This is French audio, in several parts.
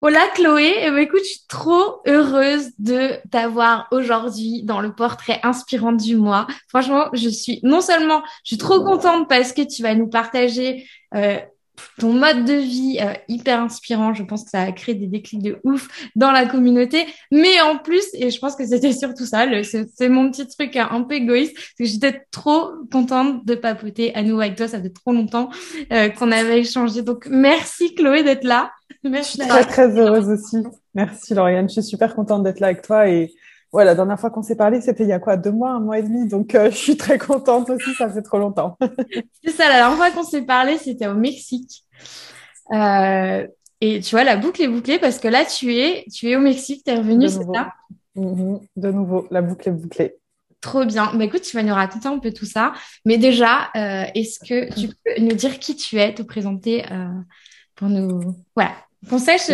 Hola Chloé, eh ben, écoute, je suis trop heureuse de t'avoir aujourd'hui dans le portrait inspirant du mois. Franchement, je suis non seulement, je suis trop contente parce que tu vas nous partager euh, ton mode de vie euh, hyper inspirant. Je pense que ça a créé des déclics de ouf dans la communauté. Mais en plus, et je pense que c'était surtout ça, c'est mon petit truc un peu égoïste, parce que j'étais trop contente de papoter à nouveau avec toi. Ça fait trop longtemps euh, qu'on avait échangé. Donc, merci Chloé d'être là. Merci. Je suis très, très heureuse aussi. Merci Lauriane. Je suis super contente d'être là avec toi et voilà, la dernière fois qu'on s'est parlé, c'était il y a quoi Deux mois, un mois et demi. Donc, euh, je suis très contente aussi, ça fait trop longtemps. c'est ça, la dernière fois qu'on s'est parlé, c'était au Mexique. Euh, et tu vois, la boucle est bouclée parce que là, tu es, tu es au Mexique, tu es revenu, c'est ça? Mm-hmm. De nouveau, la boucle est bouclée. Trop bien. Bah, écoute, tu vas nous raconter un peu tout ça. Mais déjà, euh, est-ce que tu peux nous dire qui tu es, te présenter pour nous. Voilà, qu'on sache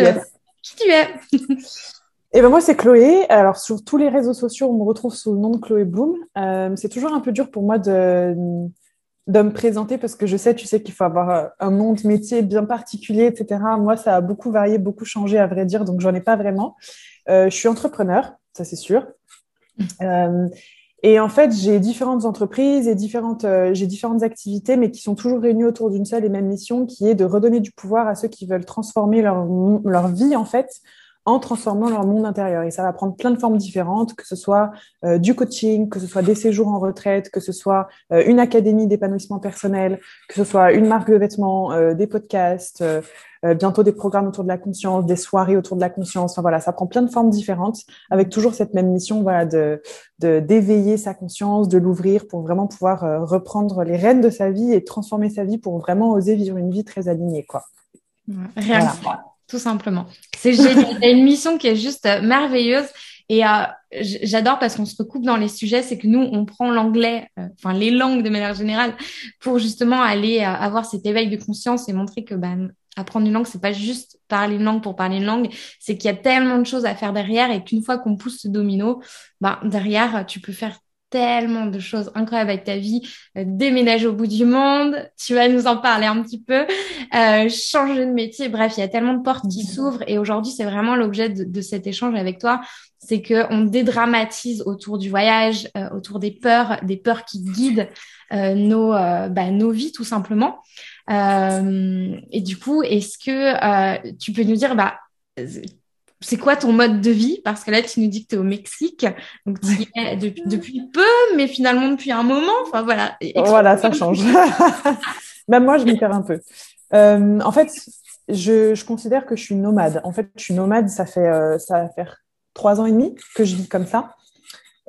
qui tu es? Et ben moi, c'est Chloé. Alors, sur tous les réseaux sociaux, on me retrouve sous le nom de Chloé Bloom. Euh, c'est toujours un peu dur pour moi de, me présenter parce que je sais, tu sais qu'il faut avoir un nom de métier bien particulier, etc. Moi, ça a beaucoup varié, beaucoup changé, à vrai dire, donc j'en ai pas vraiment. Euh, je suis entrepreneur, ça c'est sûr. Euh, et en fait, j'ai différentes entreprises et différentes, j'ai différentes activités, mais qui sont toujours réunies autour d'une seule et même mission, qui est de redonner du pouvoir à ceux qui veulent transformer leur, leur vie, en fait, en transformant leur monde intérieur. Et ça va prendre plein de formes différentes, que ce soit euh, du coaching, que ce soit des séjours en retraite, que ce soit euh, une académie d'épanouissement personnel, que ce soit une marque de vêtements, euh, des podcasts, bientôt des programmes autour de la conscience, des soirées autour de la conscience. Enfin voilà, ça prend plein de formes différentes, avec toujours cette même mission, voilà, de d'éveiller sa conscience, de l'ouvrir pour vraiment pouvoir reprendre les rênes de sa vie et transformer sa vie pour vraiment oser vivre une vie très alignée, quoi. Rien tout simplement. C'est génial. une mission qui est juste euh, merveilleuse. Et euh, j'adore parce qu'on se recoupe dans les sujets, c'est que nous, on prend l'anglais, euh, enfin les langues de manière générale, pour justement aller avoir cet éveil de conscience et montrer que ben, apprendre une langue, c'est pas juste parler une langue pour parler une langue, c'est qu'il y a tellement de choses à faire derrière et qu'une fois qu'on pousse ce domino, ben, derrière, tu peux faire tellement de choses incroyables avec ta vie. Euh, déménager au bout du monde, tu vas nous en parler un petit peu. Euh, changer de métier, bref, il y a tellement de portes qui s'ouvrent. Et aujourd'hui, c'est vraiment l'objet de, cet échange avec toi, c'est que on dédramatise autour du voyage, euh, autour des peurs, des peurs qui guident nos bah, nos vies tout simplement. et du coup, est-ce que tu peux nous dire bah c'est quoi ton mode de vie? Parce que là, tu nous dis que tu es au Mexique, donc tu y es depuis, peu, mais finalement depuis un moment. Enfin voilà. Voilà, ça change. Même moi, je m'y perds un peu. Euh, en fait, je, considère que je suis nomade. En fait, je suis nomade, ça fait euh, ça va faire trois ans et demi que je vis comme ça.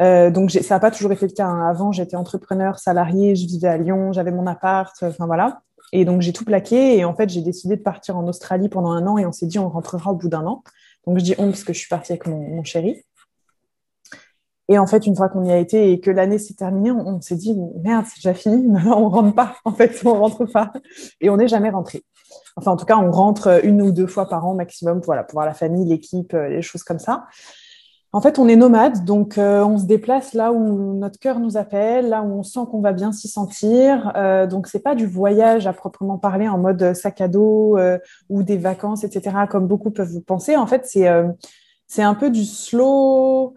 Euh, donc ça n'a pas toujours été le cas. Hein. Avant, j'étais entrepreneur, salarié, je vivais à Lyon, j'avais mon appart, enfin voilà. Et donc j'ai tout plaqué et en fait j'ai décidé de partir en Australie pendant un an et on s'est dit on rentrera au bout d'un an. Donc je dis on parce que je suis partie avec mon, chéri. Et en fait, une fois qu'on y a été et que l'année s'est terminée, on, s'est dit merde, c'est déjà fini. On rentre pas. En fait, on rentre pas. Et on n'est jamais rentré. Enfin, en tout cas, on rentre une ou deux fois par an maximum, pour voir la famille, l'équipe, euh, les choses comme ça. En fait, on est nomade, donc euh, on se déplace là où notre cœur nous appelle, là où on sent qu'on va bien s'y sentir. Euh, donc, c'est pas du voyage à proprement parler en mode sac à dos euh, ou des vacances, etc., comme beaucoup peuvent penser. En fait, c'est euh, c'est un peu du slow.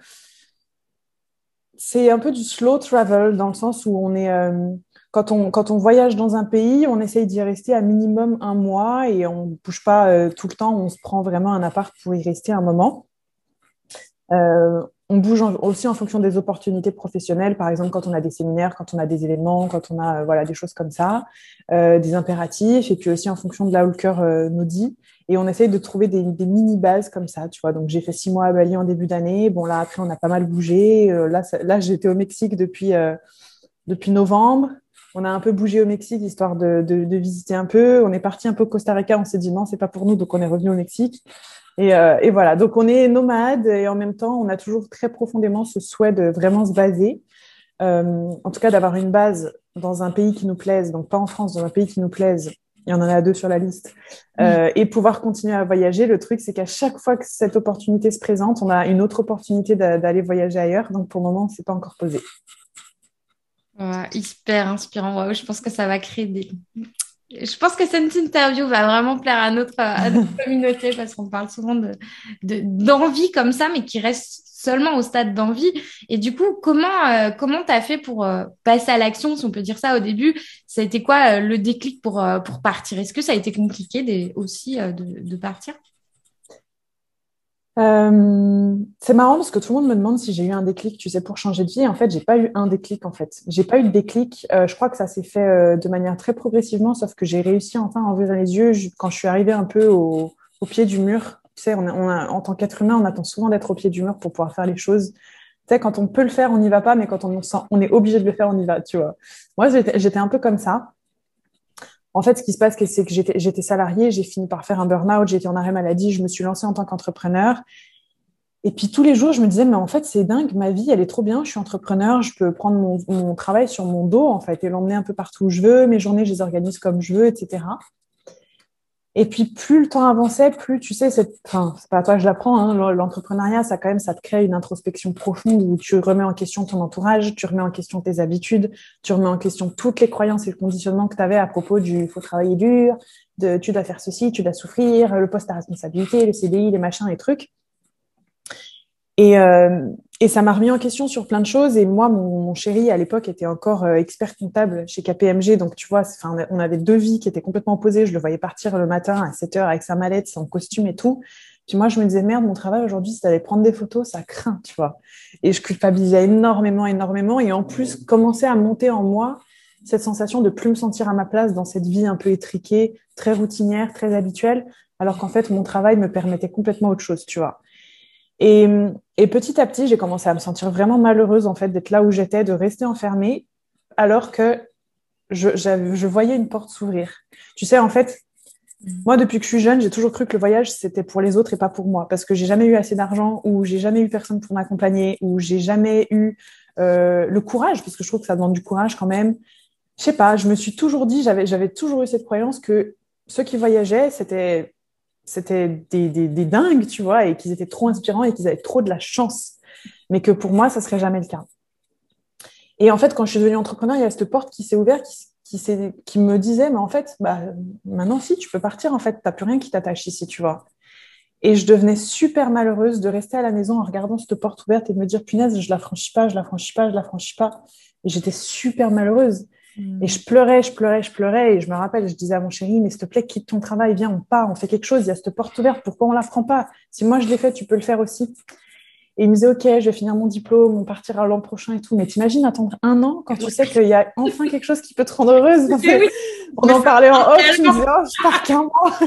C'est un peu du slow travel dans le sens où on est quand on, quand on voyage dans un pays, on essaye d'y rester à minimum un mois et on ne bouge pas tout le temps. On se prend vraiment un appart pour y rester un moment. Euh, on bouge aussi en fonction des opportunités professionnelles, par exemple quand on a des séminaires, quand on a des événements, quand on a euh, voilà des choses comme ça, euh, des impératifs, et puis aussi en fonction de là où le cœur nous dit. Et on essaye de trouver des, mini bases comme ça, tu vois. Donc j'ai fait six mois à Bali en début d'année. Bon là après on a pas mal bougé. là là j'étais au Mexique depuis depuis novembre. On a un peu bougé au Mexique histoire de, de, visiter un peu. On est parti un peu au Costa Rica. On s'est dit non c'est pas pour nous donc on est revenu au Mexique. Euh, et, voilà, donc on est nomade et en même temps, on a toujours très profondément ce souhait de vraiment se baser, euh, en tout cas d'avoir une base dans un pays qui nous plaise, donc pas en France, dans un pays qui nous plaise. Il y en a deux sur la liste. Euh, et pouvoir continuer à voyager. Le truc, c'est qu'à chaque fois que cette opportunité se présente, on a une autre opportunité d'aller voyager ailleurs. Donc pour le moment, c'est pas encore posé. hyper inspirant. je pense que ça va créer des, je pense que cette interview va vraiment plaire à notre, à notre communauté parce qu'on parle souvent de, d'envie comme ça, mais qui reste seulement au stade d'envie. Et du coup, comment euh, comment t'as fait pour euh, passer à l'action, si on peut dire ça au début? Ça a été quoi euh, le déclic pour pour partir? Est-ce que ça a été compliqué aussi de, de, partir? C'est marrant parce que tout le monde me demande si j'ai eu un déclic, tu sais, pour changer de vie. En fait, j'ai pas eu un déclic. En fait, j'ai pas eu de déclic. je crois que ça s'est fait de manière très progressivement, sauf que j'ai réussi enfin à ouvrir les yeux quand je suis arrivée un peu au, pied du mur tu sais, en tant qu'être humain, on attend souvent d'être au pied du mur pour pouvoir faire les choses. Tu sais, quand on peut le faire, on n'y va pas, mais quand on, on est obligé de le faire, on y va, tu vois. Moi, j'étais un peu comme ça. En fait, ce qui se passe, c'est que j'étais salariée, j'ai fini par faire un burn-out, j'étais en arrêt maladie, je me suis lancée en tant qu'entrepreneur. Et puis tous les jours, je me disais, mais en fait, c'est dingue, ma vie, elle est trop bien, je suis entrepreneur, je peux prendre mon, mon travail sur mon dos, en fait, et l'emmener un peu partout où je veux, mes journées, je les organise comme je veux, etc. Et puis, plus le temps avançait, plus, tu sais, c'est, pas à toi que je l'apprends, hein, l'entrepreneuriat, ça quand même, ça te crée une introspection profonde où tu remets en question ton entourage, tu remets en question tes habitudes, tu remets en question toutes les croyances et le conditionnement que tu avais à propos du faut travailler dur, tu dois faire ceci, tu dois souffrir, le poste à responsabilité, le CDI, les machins, les trucs. Et, euh, et ça m'a remis en question sur plein de choses. Et moi, mon, chéri, à l'époque, était encore euh, expert comptable chez KPMG. Donc, tu vois, on avait deux vies qui étaient complètement opposées. Je le voyais partir le matin à 7 heures avec sa mallette, son costume et tout. Puis moi, je me disais, merde, mon travail aujourd'hui, c'est d'aller prendre des photos, ça craint, tu vois. Et je culpabilisais énormément, énormément. Et en plus, commençait à monter en moi cette sensation de plus me sentir à ma place dans cette vie un peu étriquée, très routinière, très habituelle, alors qu'en fait, mon travail me permettait complètement autre chose, tu vois. Et, et petit à petit, j'ai commencé à me sentir vraiment malheureuse en fait d'être là où j'étais, de rester enfermée, alors que je, je voyais une porte s'ouvrir. Tu sais, en fait, mm. moi, depuis que je suis jeune, j'ai toujours cru que le voyage, c'était pour les autres et pas pour moi. Parce que j'ai jamais eu assez d'argent, ou j'ai jamais eu personne pour m'accompagner, ou j'ai jamais eu euh, le courage, parce que je trouve que ça demande du courage quand même. Je sais pas, je me suis toujours dit, j'avais, j'avais toujours eu cette croyance que ceux qui voyageaient, c'était c'était des, des, dingues, tu vois, et qu'ils étaient trop inspirants et qu'ils avaient trop de la chance. Mais que pour moi, ça serait jamais le cas. Et en fait, quand je suis devenue entrepreneur, il y a cette porte qui s'est ouverte, qui, qui, qui, me disait, mais en fait, bah, maintenant, si, tu peux partir, en fait, tu n'as plus rien qui t'attache ici, tu vois. Et je devenais super malheureuse de rester à la maison en regardant cette porte ouverte et de me dire, punaise, je la franchis pas, je la franchis pas, je la franchis pas. Et j'étais super malheureuse. Et je pleurais, je pleurais, je pleurais. Et je me rappelle, je disais à mon chéri, mais s'il te plaît, quitte ton travail, viens, on part, on fait quelque chose. Il y a cette porte ouverte. Pourquoi on la prend pas? Si moi je l'ai fait, tu peux le faire aussi. Et il me disait, OK, je vais finir mon diplôme, on partira l'an prochain et tout. Mais t'imagines attendre un an quand tu sais qu'il y a enfin quelque chose qui peut te rendre heureuse On en parlait en off, je me disais, oh, je pars qu'un mois.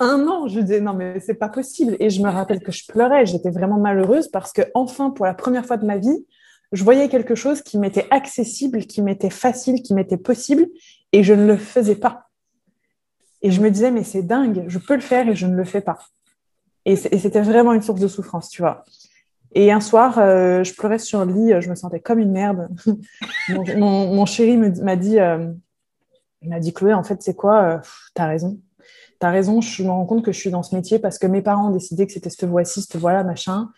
un an, je disais, non, mais c'est pas possible. Et je me rappelle que je pleurais, j'étais vraiment malheureuse parce que enfin, pour la première fois de ma vie, je voyais quelque chose qui m'était accessible, qui m'était facile, qui m'était possible, et je ne le faisais pas. Et je me disais, mais c'est dingue, je peux le faire et je ne le fais pas. Et c'était vraiment une source de souffrance, tu vois. Et un soir, euh, je pleurais sur le lit, je me sentais comme une merde. mon, chéri m'a dit, euh, m'a dit, Chloé, en fait, c'est quoi euh, T'as raison. T'as raison, je me rends compte que je suis dans ce métier parce que mes parents ont décidé que c'était cette voie-ci, cette machin.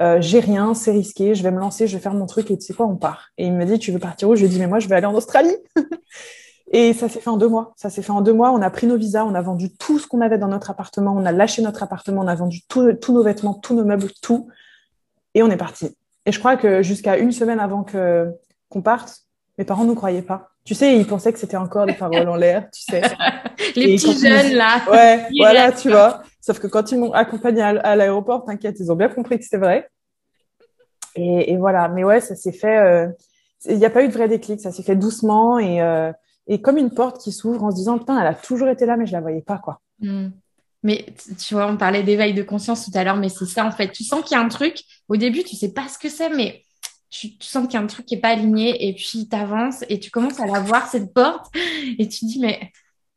Euh, j'ai rien, c'est risqué, je vais me lancer, je vais faire mon truc et tu sais quoi, on part. Et il me dit, tu veux partir où? Je lui dis, mais moi, je vais aller en Australie. et ça s'est fait en deux mois. Ça s'est fait en deux mois. On a pris nos visas, on a vendu tout ce qu'on avait dans notre appartement, on a lâché notre appartement, on a vendu tous nos vêtements, tous nos meubles, tout. Et on est parti. Et je crois que jusqu'à une semaine avant que qu'on parte, mes parents ne croyaient pas. Tu sais, ils pensaient que c'était encore des paroles en l'air, tu sais. Les petits jeunes, là. Ouais, voilà, tu vois. Sauf que quand ils m'ont accompagné à, l'aéroport, t'inquiète, ils ont bien compris que c'était vrai. Et, voilà. Mais ouais, ça s'est fait. Euh, il n'y a pas eu de vrai déclic. Ça s'est fait doucement et, euh, et comme une porte qui s'ouvre en se disant putain, elle a toujours été là, mais je la voyais pas. Hmm. Mais tu vois, on parlait d'éveil de conscience tout à l'heure, mais c'est ça en fait. Tu sens qu'il y a un truc. Au début, tu sais pas ce que c'est, mais tu, sens qu'il y a un truc qui est pas aligné et puis tu avances et tu commences à la voir cette porte et tu dis mais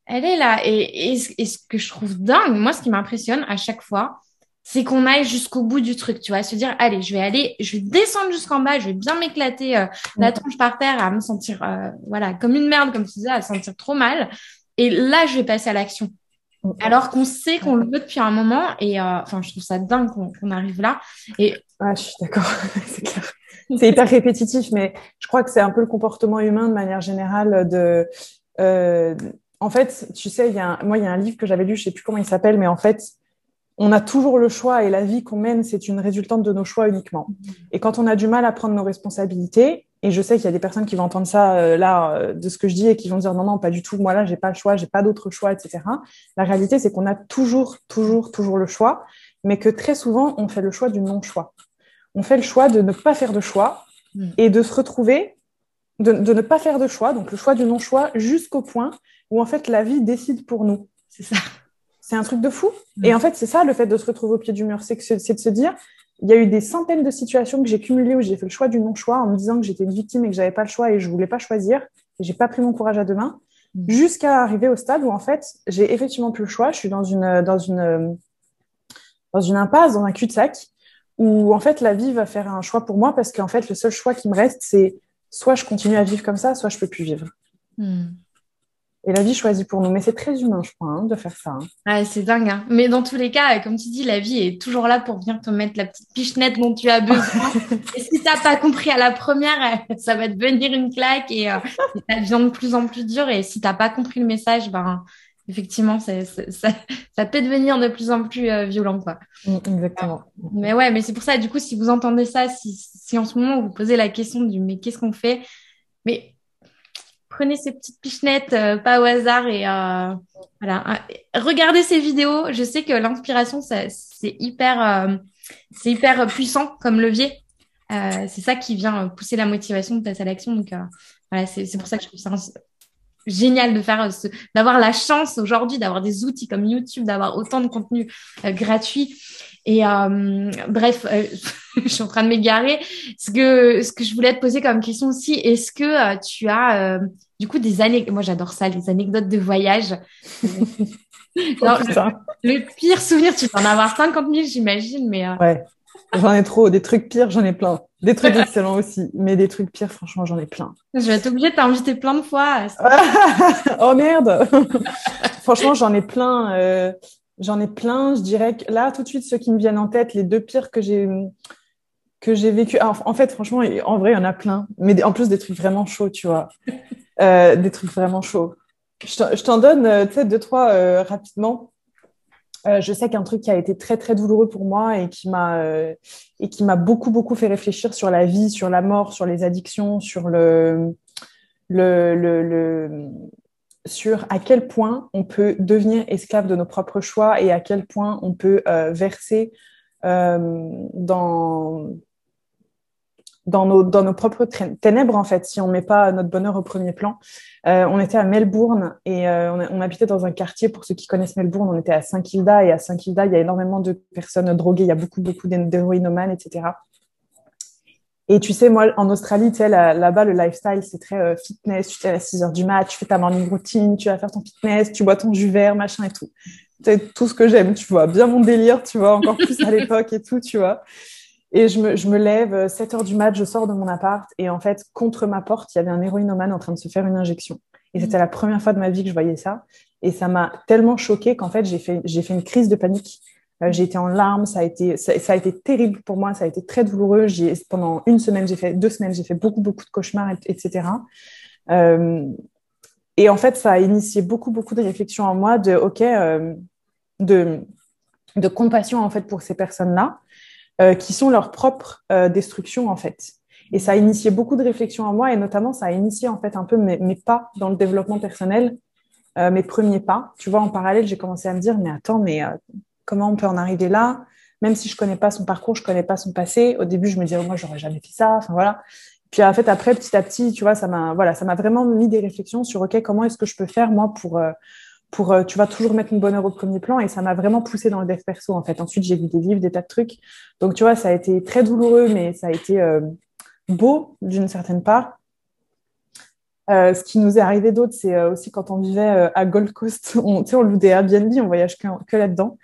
elle est là. Et, ce que je trouve dingue, moi, ce qui m'impressionne à chaque fois, c'est qu'on aille jusqu'au bout du truc, tu vois, se dire, allez, je vais aller, je vais descendre jusqu'en bas, je vais bien m'éclater euh, la tronche par terre, à me sentir, euh, voilà, comme une merde, comme tu disais, à me sentir trop mal. Et là, je vais passer à l'action. Alors qu'on sait qu'on le veut depuis un moment, et euh, enfin, je trouve ça dingue qu'on arrive là. Et ah, je suis d'accord, c'est clair. C'est hyper répétitif, mais je crois que c'est un peu le comportement humain de manière générale de en fait, tu sais, y a moi, il y a un livre que j'avais lu, je sais plus comment il s'appelle, mais en fait, on a toujours le choix et la vie qu'on mène, c'est une résultante de nos choix uniquement. Et quand on a du mal à prendre nos responsabilités, et je sais qu'il y a des personnes qui vont entendre ça euh, là euh, de ce que je dis et qui vont dire non non pas du tout, moi là j'ai pas le choix, j'ai pas d'autre choix, etc. La réalité c'est qu'on a toujours toujours toujours le choix, mais que très souvent on fait le choix du non choix. On fait le choix de ne pas faire de choix mm. et de se retrouver de, de ne pas faire de choix, donc le choix du non choix jusqu'au point où en fait la vie décide pour nous. C'est ça. C'est un truc de fou. Et en fait, c'est ça le fait de se retrouver au pied du mur, c'est de se dire, il y a eu des centaines de situations que j'ai cumulées où j'ai fait le choix du non-choix en me disant que j'étais une victime et que j'avais pas le choix et je voulais pas choisir et j'ai pas pris mon courage à deux mains, mm. jusqu'à arriver au stade où en fait j'ai effectivement plus le choix. Je suis dans une dans une dans une impasse, dans un cul-de-sac où en fait la vie va faire un choix pour moi parce qu'en fait le seul choix qui me reste c'est soit je continue à vivre comme ça, soit je peux plus vivre. Mm. Et la vie choisit pour nous. Mais c'est très humain, je crois, hein, de faire ça. Hein. c'est dingue. Hein. Mais dans tous les cas, comme tu dis, la vie est toujours là pour venir te mettre la petite pichenette dont tu as besoin. et si t'as pas compris à la première, ça va te venir une claque et, euh, ça devient de plus en plus dur. Et si t'as pas compris le message, ben effectivement, ça, ça, peut devenir de plus en plus euh, violent, quoi. Mm, exactement. Mais ouais, mais c'est pour ça, du coup, si vous entendez ça, si, si en ce moment vous posez la question du mais qu'est-ce qu'on fait, mais prenez ces petites pichenettes, euh, pas au hasard et euh, voilà. Regardez ces vidéos. Je sais que l'inspiration, c'est hyper, euh, c'est hyper puissant comme levier. c'est ça qui vient pousser la motivation de passer à l'action. Donc voilà, c'est pour ça que je trouve ça génial de faire d'avoir la chance aujourd'hui d'avoir des outils comme YouTube, d'avoir autant de contenu gratuit. Et bref, je suis en train de m'égarer. Ce que ce que je voulais te poser comme question aussi, est-ce que tu as du coup, des années, moi j'adore ça, les anecdotes de voyage. Oh, le, pire souvenir, tu peux en avoir 50 000, j'imagine, mais. Euh, ouais, j'en ai trop. Des trucs pires, j'en ai plein. Des trucs excellents aussi, mais des trucs pires, franchement, j'en ai plein. Je vais être obligée de t'inviter plein de fois. oh merde Franchement, j'en ai plein. Euh, j'en ai plein. Je dirais que là, tout de suite, ceux qui me viennent en tête, les deux pires que j'ai que j'ai vécu. En fait, franchement, en vrai, il y en a plein. Mais en plus, des trucs vraiment chauds, tu vois. Euh, des trucs vraiment chauds. Je t'en donne, euh, tu sais, deux, trois euh, rapidement. je sais qu'un truc qui a été très, très douloureux pour moi et qui m'a et qui m'a beaucoup, beaucoup fait réfléchir sur la vie, sur la mort, sur les addictions, sur le, le, le, le sur à quel point on peut devenir esclave de nos propres choix et à quel point on peut verser dans dans nos, propres ténèbres, en fait, si on met pas notre bonheur au premier plan. Euh, on était à Melbourne et euh, on, habitait dans un quartier, pour ceux qui connaissent Melbourne, on était à Saint-Kilda et à Saint-Kilda, il y a énormément de personnes droguées, il y a beaucoup, beaucoup d'héroïnomanes, etc. Et tu sais, moi, en Australie, tu sais, là-bas, le lifestyle, c'est très euh, fitness. Tu te à 6 heures du mat, tu fais ta morning routine, tu vas faire ton fitness, tu bois ton jus vert, machin et tout. C'est tout ce que j'aime, tu vois. Bien mon délire, tu vois, encore plus à l'époque et tout, tu vois. Et je me, je me lève, 7 euh, heures du mat, je sors de mon appart et en fait, contre ma porte, il y avait un héroïnomane en train de se faire une injection. Et c'était la première fois de ma vie que je voyais ça. Et ça m'a tellement choquée qu'en fait, j'ai fait, j'ai fait une crise de panique. Euh, j'ai été en larmes, ça a été, ça, a été terrible pour moi, ça a été très douloureux. J'ai, pendant une semaine, j'ai fait deux semaines, j'ai fait beaucoup, beaucoup de cauchemars, etc. Euh, et en fait, ça a initié beaucoup, beaucoup de réflexions en moi de, ok, euh, de, de compassion en fait pour ces personnes-là. Qui sont leur propre destruction en fait. Et ça a initié beaucoup de réflexions en moi et notamment ça a initié en fait un peu mes, mes pas dans le développement personnel, mes premiers pas. Tu vois, en parallèle, j'ai commencé à me dire mais attends, mais comment on peut en arriver là Même si je connais pas son parcours, je connais pas son passé. Au début, je me disais moi j'aurais jamais fait ça. Enfin voilà. Puis en fait après petit à petit, tu vois, ça m'a voilà, ça m'a vraiment mis des réflexions sur ok comment est-ce que je peux faire moi pour pour, euh, tu vas toujours mettre mon bonheur au premier plan et ça m'a vraiment poussé dans le dev perso en fait. Ensuite, j'ai vu des livres, des tas de trucs. Donc, tu vois, ça a été très douloureux, mais ça a été euh, beau d'une certaine part. Euh, ce qui nous est arrivé d'autre, c'est aussi quand on vivait à Gold Coast, on, on loue des Airbnb, on voyage que, que là-dedans.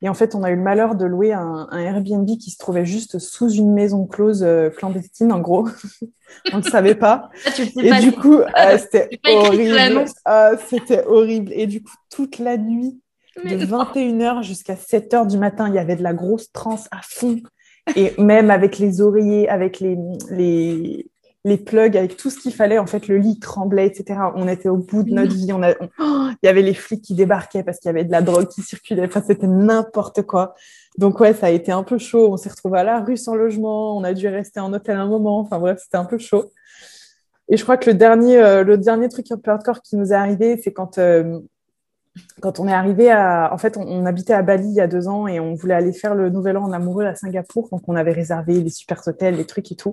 Et en fait, on a eu le malheur de louer un, un Airbnb qui se trouvait juste sous une maison close euh, clandestine, en gros. on ne savait pas. Ah, et du coup, euh, c'était horrible. Ah, c'était horrible. Et du coup, toute la nuit, de 21h jusqu'à 7h du matin, il y avait de la grosse transe à fond. Et même avec les oreillers, avec les, les, les plugs avec tout ce qu'il fallait. En fait, le lit tremblait, etc. On était au bout de notre vie. On a, oh, il y avait les flics qui débarquaient parce qu'il y avait de la drogue qui circulait. Enfin, c'était n'importe quoi. Donc ouais, ça a été un peu chaud. On s'est retrouvé à la rue sans logement. On a dû rester en hôtel un moment. Enfin bref, c'était un peu chaud. Et je crois que le dernier, euh, le dernier truc un peu hardcore qui nous est arrivé, c'est quand euh, quand on est arrivé à, en fait, on, habitait à Bali il y a deux ans et on voulait aller faire le Nouvel An en amoureux à Singapour, donc on avait réservé les super hôtels, les trucs et tout.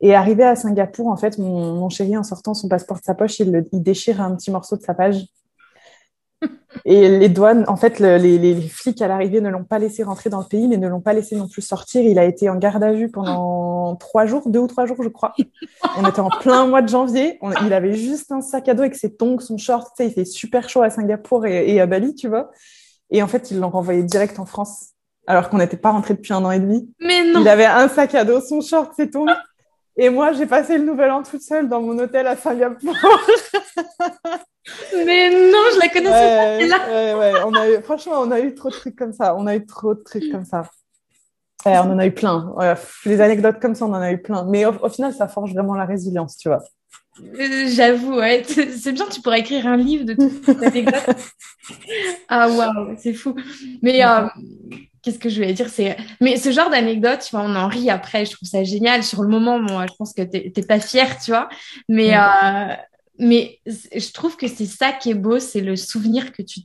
Et arrivé à Singapour, en fait, mon, chéri, en sortant son passeport de sa poche, il, il déchire un petit morceau de sa page et les douanes, en fait, les, flics à l'arrivée ne l'ont pas laissé rentrer dans le pays, mais ne l'ont pas laissé non plus sortir. Il a été en garde à vue pendant trois jours, deux ou trois jours, je crois. On était en plein mois de janvier. il avait juste un sac à dos avec ses tongs, son short. Tu sais, il fait super chaud à Singapour et, à Bali, tu vois. Et en fait, ils l'ont renvoyé direct en France, alors qu'on n'était pas rentré depuis un an et demi. Mais non. Il avait un sac à dos, son short, ses tongs. Et moi, j'ai passé le nouvel an toute seule dans mon hôtel à Singapour. Mais non, je la connaissais pas. Là. Ouais, on a eu, franchement, on a eu trop de trucs comme ça. On a eu trop de trucs comme ça. on en a eu plein. les anecdotes comme ça, on en a eu plein. Mais au, final, ça forge vraiment la résilience, tu vois. Euh, j'avoue, ouais. C'est bien, tu pourrais écrire un livre de toutes ces anecdotes. ah, waouh, c'est fou. Mais euh, qu'est-ce que je voulais dire c'est mais ce genre d'anecdote tu vois on en rit après je trouve ça génial sur le moment moi je pense que t'es pas fière tu vois. Mais euh, mais je trouve que c'est ça qui est beau c'est le souvenir que tu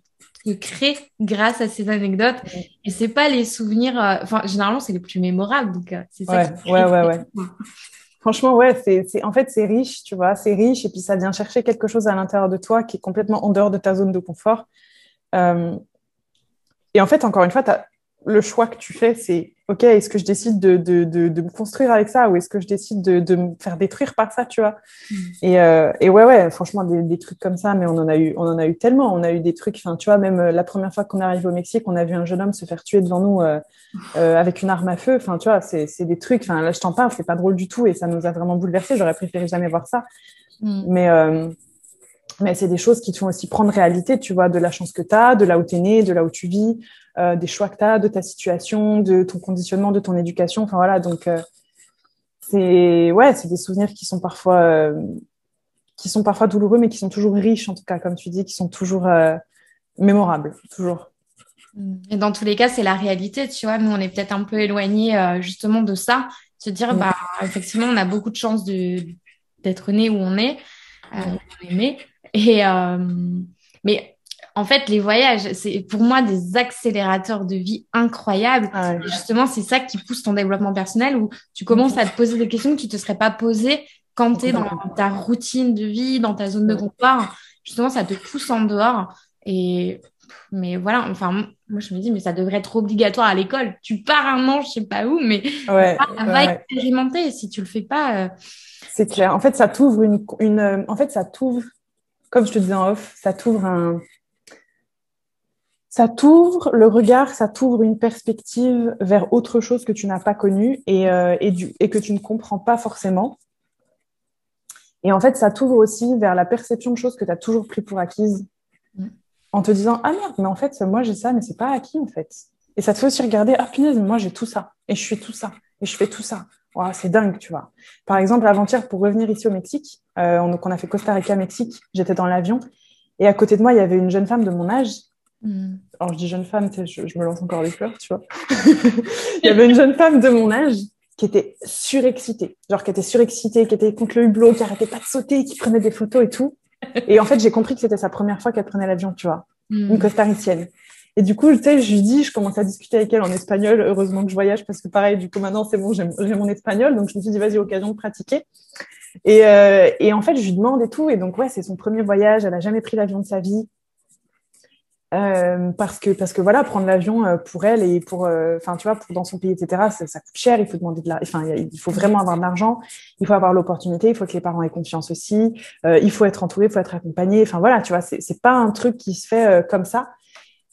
crées grâce à ces anecdotes. Et c'est pas les souvenirs euh, enfin généralement c'est les plus mémorables donc euh, c'est ça ouais, ouais, ouais, Franchement, ouais, c'est, en fait, c'est riche, tu vois, c'est riche, et puis ça vient chercher quelque chose à l'intérieur de toi qui est complètement en dehors de ta zone de confort. et en fait, encore une fois, tu as le choix que tu fais, c'est OK, est-ce que je décide de, de, de, me construire avec ça ou est-ce que je décide de, de, me faire détruire par ça, tu vois? Mm. et, euh, et, ouais, ouais, franchement, des, des, trucs comme ça, mais on en a eu, on en a eu tellement. On a eu des trucs, enfin, tu vois, même euh, la première fois qu'on est arrivé au Mexique, on a vu un jeune homme se faire tuer devant nous euh, euh avec une arme à feu. Enfin, tu vois, c'est des trucs, enfin, là, je t'en parle, c'est pas drôle du tout et ça nous a vraiment bouleversés. J'aurais préféré jamais voir ça. Mm. Mais, mais c'est des choses qui te font aussi prendre réalité, tu vois, de la chance que tu as, de là où tu es né, de là où tu vis, euh, des choix que tu as, de ta situation, de ton conditionnement, de ton éducation. Enfin voilà, donc euh, c'est ouais, c'est des souvenirs qui sont parfois euh, qui sont parfois douloureux, mais qui sont toujours riches en tout cas, comme tu dis, qui sont toujours mémorables, toujours. Et dans tous les cas, c'est la réalité, tu vois. Nous, on est peut-être un peu éloignés justement de ça, se dire, bah, effectivement, on a beaucoup de chance de d'être né où on est, on est né. Et mais en fait, les voyages, c'est pour moi des accélérateurs de vie incroyables. Ah justement, c'est ça qui pousse ton développement personnel où tu commences à te poser des questions que tu te serais pas posées quand tu es dans ta routine de vie, dans ta zone de confort. Justement, ça te pousse en dehors. Et mais voilà, enfin, moi je me dis, mais ça devrait être obligatoire à l'école. Tu pars un an, je sais pas où, mais ouais, va, expérimenter. Si tu le fais pas, euh, c'est clair. En fait, ça t'ouvre une, une, en fait, ça t'ouvre, comme je te disais en off, ça t'ouvre un, ça t'ouvre le regard, ça t'ouvre une perspective vers autre chose que tu n'as pas connu et, euh, et, du, et que tu ne comprends pas forcément. Et en fait, ça t'ouvre aussi vers la perception de choses que tu as toujours pris pour acquises mm. en te disant Ah merde, mais en fait, moi j'ai ça, mais c'est pas acquis en fait. Et ça te fait aussi regarder Ah punaise, moi j'ai tout ça, et je suis tout ça, et je fais tout ça. C'est dingue, tu vois. Par exemple, avant-hier, pour revenir ici au Mexique, euh, on, donc on a fait Costa Rica, Mexique, j'étais dans l'avion, et à côté de moi, il y avait une jeune femme de mon âge Hmm. Alors, je dis jeune femme, je, je, me lance encore des fleurs, tu vois. il y avait une jeune femme de mon âge qui était surexcitée. Genre, qui était surexcitée, qui était contre le hublot, qui arrêtait pas de sauter, qui prenait des photos et tout. Et en fait, j'ai compris que c'était sa première fois qu'elle prenait l'avion, tu vois. Hmm. Une costaricienne. Et du coup, tu sais, je lui dis, je commence à discuter avec elle en espagnol. Heureusement que je voyage parce que pareil, du coup, maintenant, c'est bon, j'ai mon espagnol. Donc, je me suis dit, vas-y, occasion de pratiquer. Et, euh, et en fait, je lui demande et tout. Et donc, ouais, c'est son premier voyage. Elle a jamais pris l'avion de sa vie. Euh, parce que parce que voilà prendre l'avion euh, pour elle et pour enfin tu vois dans son pays etc ça, coûte cher il faut demander de la enfin il faut vraiment avoir de l'argent il faut avoir l'opportunité il faut que les parents aient confiance aussi il faut être entouré il faut être accompagné enfin voilà tu vois c'est pas un truc qui se fait comme ça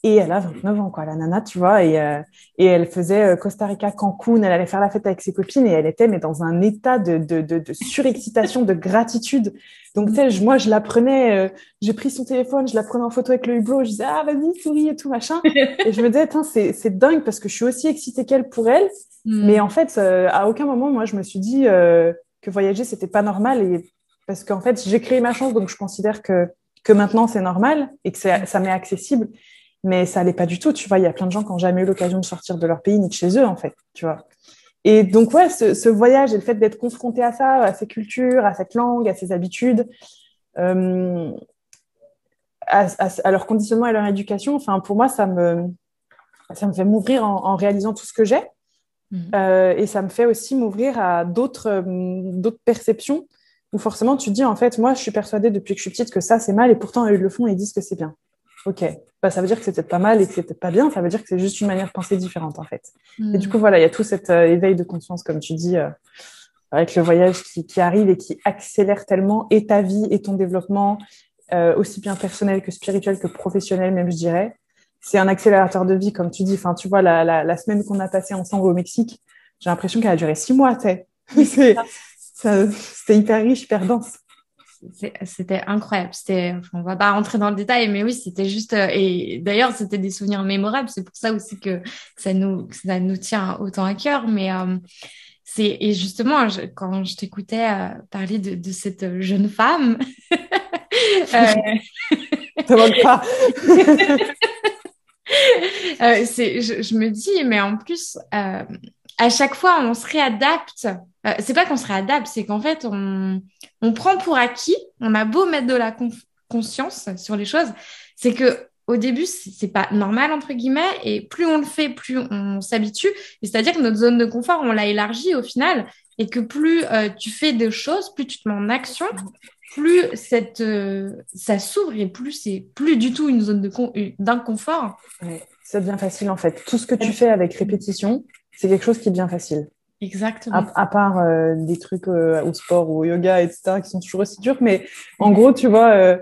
et elle a 29 ans, quoi, la nana, tu vois. Et, euh, et elle faisait euh, Costa Rica, Cancun. Elle allait faire la fête avec ses copines et elle était mais dans un état de, de, de, de surexcitation, de gratitude. Donc, tu sais, moi, je la prenais, euh, j'ai pris son téléphone, je la prenais en photo avec le hublot. Je disais, ah, vas-y, souris et tout, machin. et je me disais, c'est, c'est dingue parce que je suis aussi excitée qu'elle pour elle. Hmm. Mais en fait, à aucun moment, moi, je me suis dit, que voyager, c'était pas normal. Et parce qu'en fait, j'ai créé ma chance, donc je considère que, que maintenant c'est normal et que ça m'est accessible. Mais ça allait pas du tout, tu vois. Il y a plein de gens qui n'ont jamais eu l'occasion de sortir de leur pays ni de chez eux, en fait, tu vois. Et donc, ouais, ce, ce voyage et le fait d'être confronté à ça, à ces cultures, à cette langue, à ces habitudes, euh, à, à, leur conditionnement et leur éducation, enfin, pour moi, ça me, ça me fait m'ouvrir en, en, réalisant tout ce que j'ai. Mmh. Euh, et ça me fait aussi m'ouvrir à d'autres euh, d'autres perceptions où forcément tu te dis en fait moi je suis persuadée depuis que je suis petite que ça c'est mal et pourtant ils le font et ils disent que c'est bien ok bah, ça veut dire que c'était pas mal et que c'était pas bien ça veut dire que c'est juste une manière de penser différente en fait et du mmh. coup voilà il y a tout cet euh, éveil de conscience comme tu dis euh, avec le voyage qui, qui, arrive et qui accélère tellement et ta vie et ton développement euh, aussi bien personnel que spirituel que professionnel même je dirais c'est un accélérateur de vie, comme tu dis. Enfin, tu vois, la, la, la semaine qu'on a passée ensemble au Mexique, j'ai l'impression qu'elle a duré six mois, tu sais. C'était hyper riche, hyper dense. C'était incroyable. C'était, on va pas rentrer dans le détail, mais oui, c'était juste. Euh, et d'ailleurs, c'était des souvenirs mémorables. C'est pour ça aussi que, ça nous, ça nous tient autant à cœur. Mais euh, c'est et justement, quand je t'écoutais euh, parler de, de, cette jeune femme, euh... pas. euh, je, je, me dis, mais en plus, à chaque fois, on se réadapte. Euh, c'est pas qu'on se réadapte, c'est qu'en fait, on, on prend pour acquis, on a beau mettre de la conscience sur les choses, c'est que au début, c'est pas normal, entre guillemets, et plus on le fait, plus on s'habitue. C'est-à-dire que notre zone de confort, on l'a élargie au final, et que plus euh, tu fais des choses, plus tu te mets en action, plus cette, euh, ça s'ouvre et plus c'est plus du tout une zone d'inconfort. Ouais, ça devient facile en fait. Tout ce que tu fais avec répétition, c'est quelque chose qui devient facile. Exactement. À, part euh, des trucs au sport ou au yoga, etc., qui sont toujours aussi durs. Mais en gros, tu vois,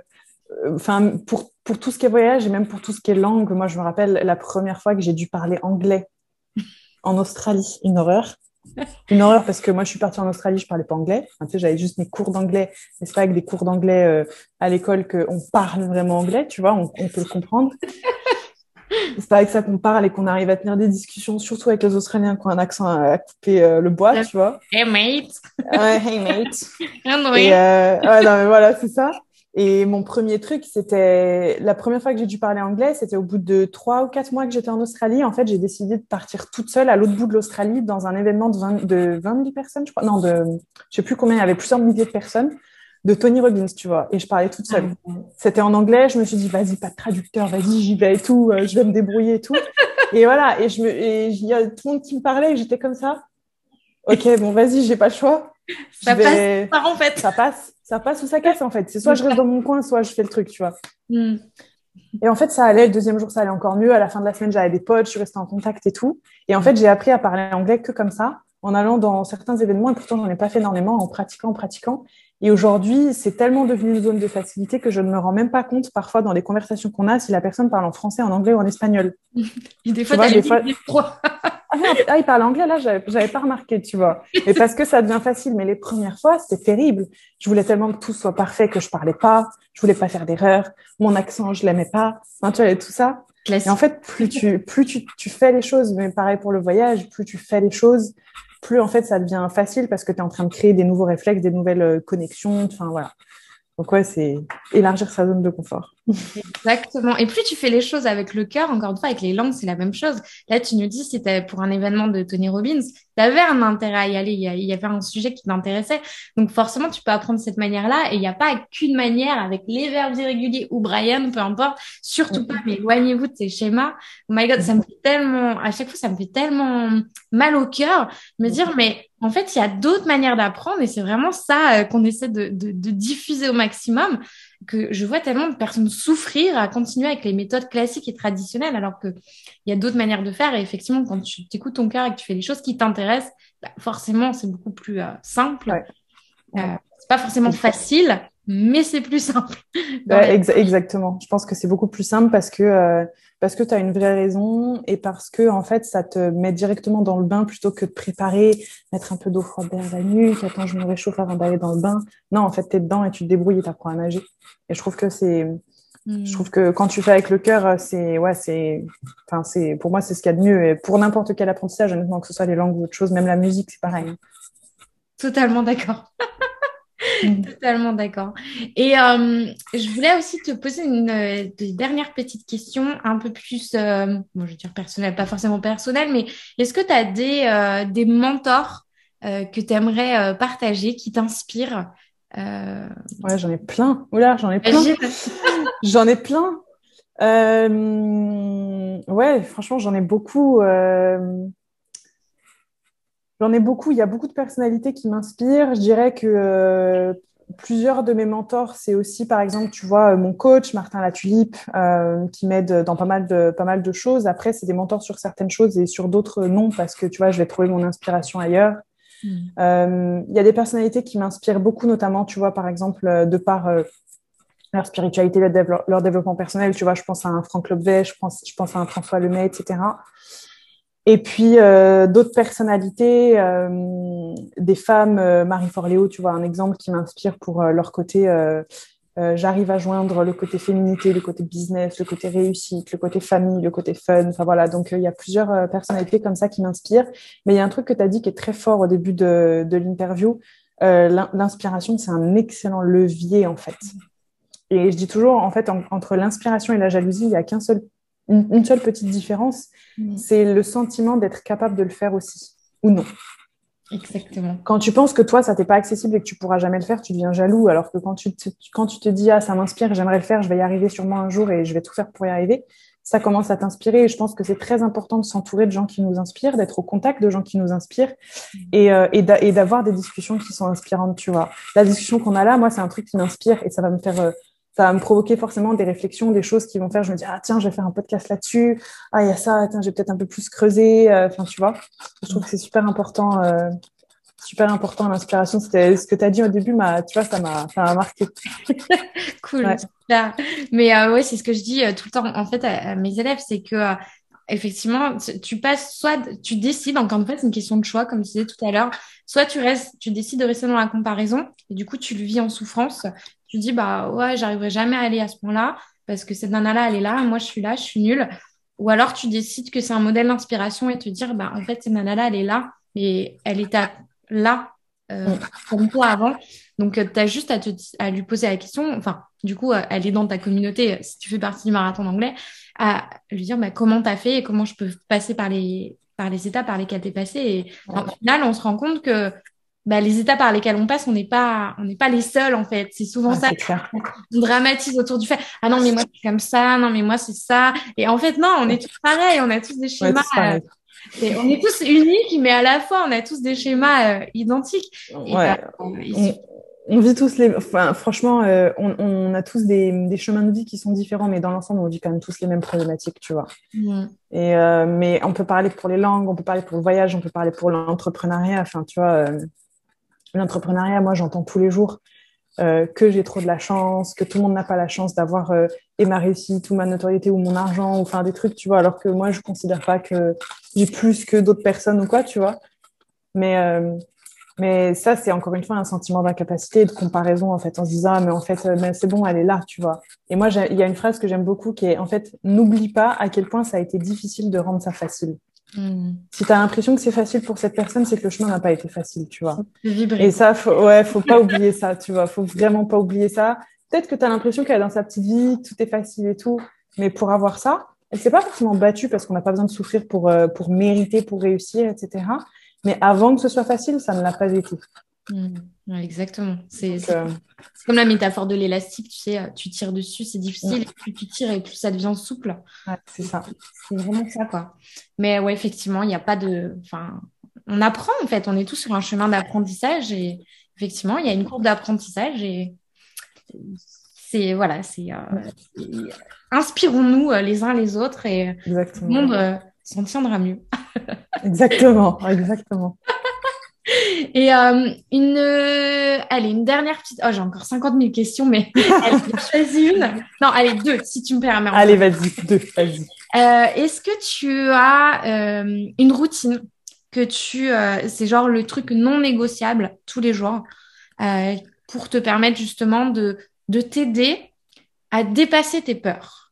enfin, pour, pour tout ce qui est voyage et même pour tout ce qui est langue, moi, je me rappelle la première fois que j'ai dû parler anglais en Australie, une horreur. Une horreur parce que moi, je suis partie en Australie, je parlais pas anglais. tu sais, j'avais juste mes cours d'anglais, mais c'est pas avec des cours d'anglais euh, à l'école qu'on parle vraiment anglais, tu vois, on, on peut le comprendre. C'est pas avec ça qu'on parle et qu'on arrive à tenir des discussions, surtout avec les Australiens qui ont un accent à, couper euh, le bois, tu vois. Hey mate. Ouais, hey mate. et, euh, ouais, non, mais voilà, c'est ça. Et mon premier truc, c'était la première fois que j'ai dû parler anglais, c'était au bout de trois ou quatre mois que j'étais en Australie. En fait, j'ai décidé de partir toute seule à l'autre bout de l'Australie dans un événement de, 20, de 20 personnes, je crois. Non, de, je sais plus combien, il y avait plusieurs milliers de personnes de Tony Robbins, tu vois. Et je parlais toute seule. Ah c'était en anglais. Je me suis dit, vas-y, pas de traducteur, vas-y, j'y vais et tout. Euh, je vais me débrouiller et tout. et voilà. Et je me, et il y a tout le monde qui me parlait et j'étais comme ça. Ok, bon, vas-y, j'ai pas le choix. Ça passe, en fait. Ça passe ça passe ou ça casse en fait. C'est soit je reste dans mon coin, soit je fais le truc, tu vois. Hmm. Et en fait, ça allait. Le deuxième jour, ça allait encore mieux. À la fin de la semaine, j'avais des potes, je suis restée en contact et tout. Et en fait, j'ai appris à parler anglais que comme ça, en allant dans certains événements. Et pourtant, j'en ai pas fait énormément, en pratiquant, en pratiquant. Et aujourd'hui, c'est tellement devenu une zone de facilité que je ne me rends même pas compte parfois dans les conversations qu'on a si la personne parle en français, en anglais ou en espagnol. Et des fois, tu des fois... ah, ah, il parle anglais, là, j'avais pas remarqué, tu vois. Mais parce que ça devient facile. Mais les premières fois, c'était terrible. Je voulais tellement que tout soit parfait que je parlais pas. Je voulais pas faire d'erreur. Mon accent, je l'aimais pas. Enfin, tu vois, tout ça. Et en fait, plus tu, plus tu, tu fais les choses, mais pareil pour le voyage, plus tu fais les choses, plus en fait ça devient facile parce que tu es en train de créer des nouveaux réflexes, des nouvelles euh, connexions. Enfin voilà. Donc ouais, c'est élargir sa zone de confort. Exactement. Et plus tu fais les choses avec le cœur, encore une fois, avec les langues, c'est la même chose. Là, tu nous dis, c'était pour un événement de Tony Robbins, tu avais un intérêt à y aller, il y avait un sujet qui t'intéressait. Donc forcément, tu peux apprendre de cette manière-là. Et il n'y a pas qu'une manière avec les verbes irréguliers ou Brian, peu importe. Surtout pas, mais éloignez-vous de ces schémas. Oh my God, ça me fait tellement, à chaque fois, ça me fait tellement mal au cœur, me dire, mais en fait, il y a d'autres manières d'apprendre et c'est vraiment ça euh, qu'on essaie de, diffuser au maximum que je vois tellement de personnes souffrir à continuer avec les méthodes classiques et traditionnelles alors que il y a d'autres manières de faire et effectivement quand tu écoutes ton cœur et que tu fais les choses qui t'intéressent, bah, forcément c'est beaucoup plus euh, simple. Ouais. Euh, c'est pas forcément facile, mais c'est plus simple. exactement. Je pense que c'est beaucoup plus simple parce que euh, parce que tu as une vraie raison et parce que en fait ça te met directement dans le bain plutôt que de préparer, mettre un peu d'eau froide derrière la nuque, attends je me réchauffe avant d'aller dans le bain. Non, en fait tu es dedans et tu te débrouilles et tu apprends à nager. Et je trouve que c'est hmm. je trouve que quand tu fais avec le cœur, c'est ouais, c'est enfin c'est pour moi c'est ce qu'il y a de mieux et pour n'importe quel apprentissage honnêtement que ce soit les langues ou autre chose, même la musique, c'est pareil. Totalement d'accord. Totalement d'accord. Et euh, je voulais aussi te poser une euh, dernière petite question, un peu plus, euh, je vais dire personnelle, pas forcément personnelle, mais est-ce que tu as des, des mentors que tu aimerais partager, qui t'inspirent Ouais, j'en ai plein. Oula, j'en ai plein. j'en ai plein. ouais, franchement, j'en ai beaucoup. J'en ai beaucoup. Il y a beaucoup de personnalités qui m'inspirent. Je dirais que euh, plusieurs de mes mentors, c'est aussi, par exemple, tu vois, mon coach, Martin Latulipe, euh, qui m'aide dans pas mal, de, pas mal de choses. Après, c'est des mentors sur certaines choses et sur d'autres, non, parce que, tu vois, je vais trouver mon inspiration ailleurs. Euh, il y a des personnalités qui m'inspirent beaucoup, notamment, tu vois, par exemple, de par leur spiritualité, leur, développement personnel. Tu vois, je pense à un Franck Lobvet, je pense, je pense à un François Lemay, etc. Et puis euh, d'autres personnalités, euh, des femmes, euh, Marie Forleo, tu vois, un exemple qui m'inspire pour leur côté. J'arrive à joindre le côté féminité, le côté business, le côté réussite, le côté famille, le côté fun. Enfin voilà, donc il y a plusieurs personnalités comme ça qui m'inspirent. Mais il y a un truc que tu as dit qui est très fort au début de l'interview. l'inspiration, c'est un excellent levier en fait. Et je dis toujours, en fait, entre l'inspiration et la jalousie, il n'y a qu'un seul une, seule petite différence, c'est le sentiment d'être capable de le faire aussi, ou non. Exactement. Quand tu penses que toi, ça t'est pas accessible et que tu pourras jamais le faire, tu deviens jaloux. Alors que quand tu te, quand tu te dis, ah, ça m'inspire, j'aimerais le faire, je vais y arriver sûrement un jour et je vais tout faire pour y arriver, ça commence à t'inspirer. Et je pense que c'est très important de s'entourer de gens qui nous inspirent, d'être au contact de gens qui nous inspirent mm. et, euh, et d'avoir des discussions qui sont inspirantes, tu vois. La discussion qu'on a là, moi, c'est un truc qui m'inspire et ça va me faire euh, ça va me provoquer forcément des réflexions, des choses qui vont faire, je me dis, ah tiens, je vais faire un podcast là-dessus, ah il y a ça, tiens, j'ai peut-être un peu plus creusé, euh, enfin tu vois, je trouve que c'est super important, euh, super important l'inspiration, c'était ce que tu as dit au début, ma, tu vois, ça m'a, ça m'a marqué. cool, mais euh, ouais, c'est ce que je dis tout le temps, en fait, à, mes élèves, c'est que effectivement, tu passes soit tu décides, encore une fois, c'est une question de choix, comme tu disais tout à l'heure, soit tu restes, tu décides de rester dans la comparaison et du coup tu le vis en souffrance, tu dis, bah ouais, j'arriverai jamais à aller à ce point-là parce que cette nana-là, elle est là, moi je suis là, je suis nulle. Ou alors tu décides que c'est un modèle d'inspiration et te dire, bah en fait, cette nana-là, elle est là et elle était là euh, pour toi avant. Donc, euh, tu as juste à, te, à lui poser la question. Enfin, du coup, euh, elle est dans ta communauté, si tu fais partie du marathon d'anglais, à lui dire bah, comment tu as fait et comment je peux passer par les, par les étapes par lesquelles tu es passé. Et au final, on se rend compte que bah, les étapes par lesquelles on passe, on n'est pas, on n'est pas les seuls en fait. C'est souvent ça. On dramatise autour du fait. Ah non, mais moi c'est comme ça. Non, mais moi c'est ça. Et en fait, non, on est tous pareils. On a tous des schémas. Euh, on est tous uniques, mais à la fois, on a tous des schémas euh, identiques. Ouais. Bah, on, vit tous les. Enfin, franchement, euh, on, on, a tous des, des, chemins de vie qui sont différents, mais dans l'ensemble, on vit quand même tous les mêmes problématiques, tu vois. Mmh. Et mais on peut parler pour les langues, on peut parler pour le voyage, on peut parler pour l'entrepreneuriat. Enfin, tu vois L'entrepreneuriat, moi, j'entends tous les jours euh, que j'ai trop de la chance, que tout le monde n'a pas la chance d'avoir euh, et ma réussite ou ma notoriété ou mon argent ou enfin des trucs, tu vois, alors que moi, je considère pas que j'ai plus que d'autres personnes ou quoi, tu vois. Mais, euh, mais ça, c'est encore une fois un sentiment d'incapacité, de comparaison, en fait, en se disant, ah, mais en fait, mais c'est bon, elle est là, tu vois. Et moi, il y a une phrase que j'aime beaucoup qui est, en fait, n'oublie pas à quel point ça a été difficile de rendre ça facile. Hmm. Si tu as l'impression que c'est facile pour cette personne, c'est que le chemin n'a pas été facile, tu vois. Et ça, faut, ouais, faut pas oublier ça, tu vois. Faut vraiment pas oublier ça. Peut-être que tu as l'impression qu'elle est dans sa petite vie, tout est facile et tout. Mais pour avoir ça, elle s'est pas forcément battue parce qu'on n'a pas besoin de souffrir pour, euh, pour mériter, pour réussir, etc. Mais avant que ce soit facile, ça ne l'a pas été. Mmh. Exactement. Euh, c'est comme la métaphore de l'élastique, tu sais, tu tires dessus, c'est difficile, plus tu tires et plus ça devient souple. c'est ça. C'est vraiment ça, quoi. Mais ouais, effectivement, il n'y a pas de. Enfin, on apprend en fait, on est tous sur un chemin d'apprentissage et effectivement, il y a une courbe d'apprentissage et c'est voilà, c'est euh, inspirons-nous euh, les uns les autres et le monde s'en tiendra mieux. exactement, exactement. Et euh, une, euh, allez, une dernière petite. Oh, j'ai encore 50 000 questions, mais allez, choisis une. Non, allez, deux, si tu me permets. Allez, vas-y, deux, vas-y. Euh, Est-ce que tu as une routine que tu, c'est genre le truc non négociable tous les jours pour te permettre justement de, de t'aider à dépasser tes peurs?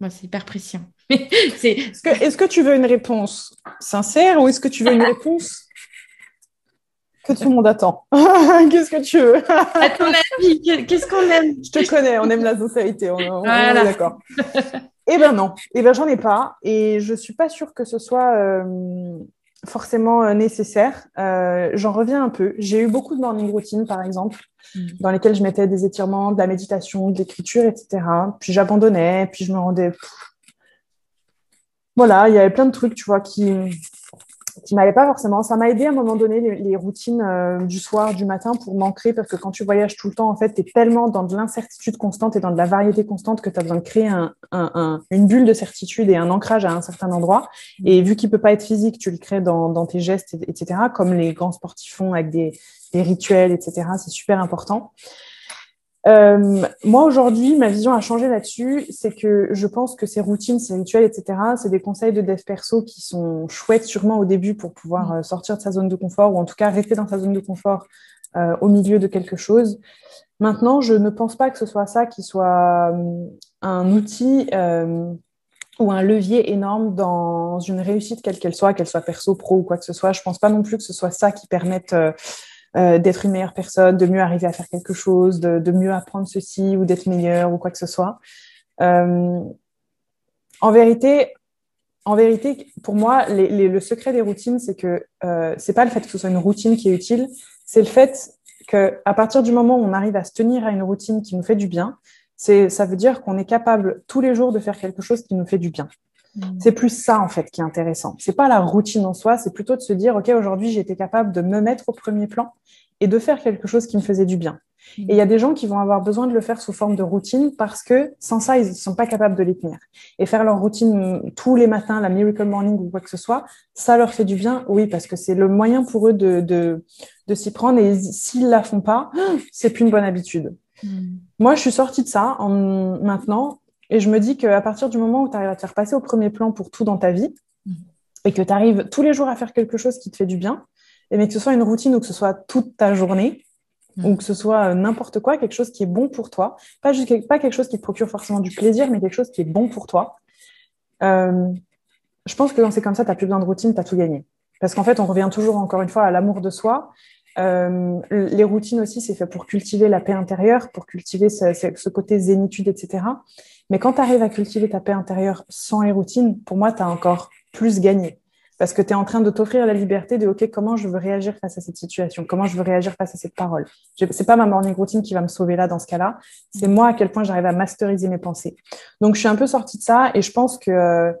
Moi, c'est hyper précis. Hein. Est-ce que, est que tu veux une réponse sincère ou est-ce que tu veux une réponse que tout le monde attend. Qu'est-ce que tu veux? À ton avis, qu'est-ce qu'on aime? Je te connais, on aime la sincérité, on, on, est d'accord. Eh ben non, eh ben j'en ai pas, et je suis pas sûre que ce soit euh, forcément euh, nécessaire. Euh, j'en reviens un peu. J'ai eu beaucoup de morning routines, par exemple, mm. dans lesquelles je mettais des étirements, de la méditation, de l'écriture, etc. Puis j'abandonnais, puis je me rendais. Voilà, il y avait plein de trucs, tu vois, qui qui m'allait pas forcément. Ça m'a aidé à un moment donné les, routines euh, du soir, du matin pour m'ancrer parce que quand tu voyages tout le temps, en fait, tu es tellement dans de l'incertitude constante et dans de la variété constante que tu as besoin de créer un, un, une bulle de certitude et un ancrage à un certain endroit. Et vu qu'il peut pas être physique, tu le crées dans, dans tes gestes, etc., comme les grands sportifs font avec des, des rituels, etc. C'est super important. Euh, moi, aujourd'hui, ma vision a changé là-dessus. C'est que je pense que ces routines, ces rituels, etc., c'est des conseils de dev perso qui sont chouettes sûrement au début pour pouvoir euh, sortir de sa zone de confort ou en tout cas rester dans sa zone de confort euh, au milieu de quelque chose. Maintenant, je ne pense pas que ce soit ça qui soit un outil ou un levier énorme dans une réussite quelle qu'elle soit, qu'elle soit perso, pro ou quoi que ce soit. Je pense pas non plus que ce soit ça qui permette euh, d'être une meilleure personne, de mieux arriver à faire quelque chose, de, de mieux apprendre ceci ou d'être meilleur ou quoi que ce soit. Euh, en vérité, en vérité, pour moi, le secret des routines, c'est que euh, c'est pas le fait que ce soit une routine qui est utile, c'est le fait que à partir du moment où on arrive à se tenir à une routine qui nous fait du bien, c'est ça veut dire qu'on est capable tous les jours de faire quelque chose qui nous fait du bien. C'est plus ça en fait qui est intéressant. C'est pas la routine en soi, c'est plutôt de se dire ok aujourd'hui été capable de me mettre au premier plan et de faire quelque chose qui me faisait du bien. Mm. Et il y a des gens qui vont avoir besoin de le faire sous forme de routine parce que sans ça ils ne sont pas capables de les tenir. Et faire leur routine tous les matins, la miracle morning ou quoi que ce soit, ça leur fait du bien, oui parce que c'est le moyen pour eux de de, de s'y prendre et s'ils la font pas, c'est plus une bonne habitude. Mm. Moi, je suis sortie de ça en maintenant et je me dis qu'à partir du moment où tu arrives à te faire passer au premier plan pour tout dans ta vie, mhm. et que tu arrives tous les jours à faire quelque chose qui te fait du bien, et mais que ce soit une routine ou que ce soit toute ta journée, mhm. ou que ce soit euh, n'importe quoi, quelque chose qui est bon pour toi, pas, juste, pas quelque chose qui te procure forcément du plaisir, mais quelque chose qui est bon pour toi. Euh, je pense que quand c'est comme ça, tu n'as plus besoin de routine, tu as tout gagné. Parce qu'en fait, on revient toujours, encore une fois, à l'amour de soi. Euh, les routines aussi, c'est fait pour cultiver la paix intérieure, pour cultiver ce, ce côté zénitude, etc. Mais quand tu arrives à cultiver ta paix intérieure sans les routines, pour moi, tu as encore plus gagné. Parce que tu es en train de t'offrir la liberté de OK, comment je veux réagir face à cette situation? Comment je veux réagir face à cette parole? C'est pas ma morning routine qui va me sauver là dans ce cas-là. C'est moi à quel point j'arrive à masteriser mes pensées. Donc, je suis un peu sortie de ça et je pense que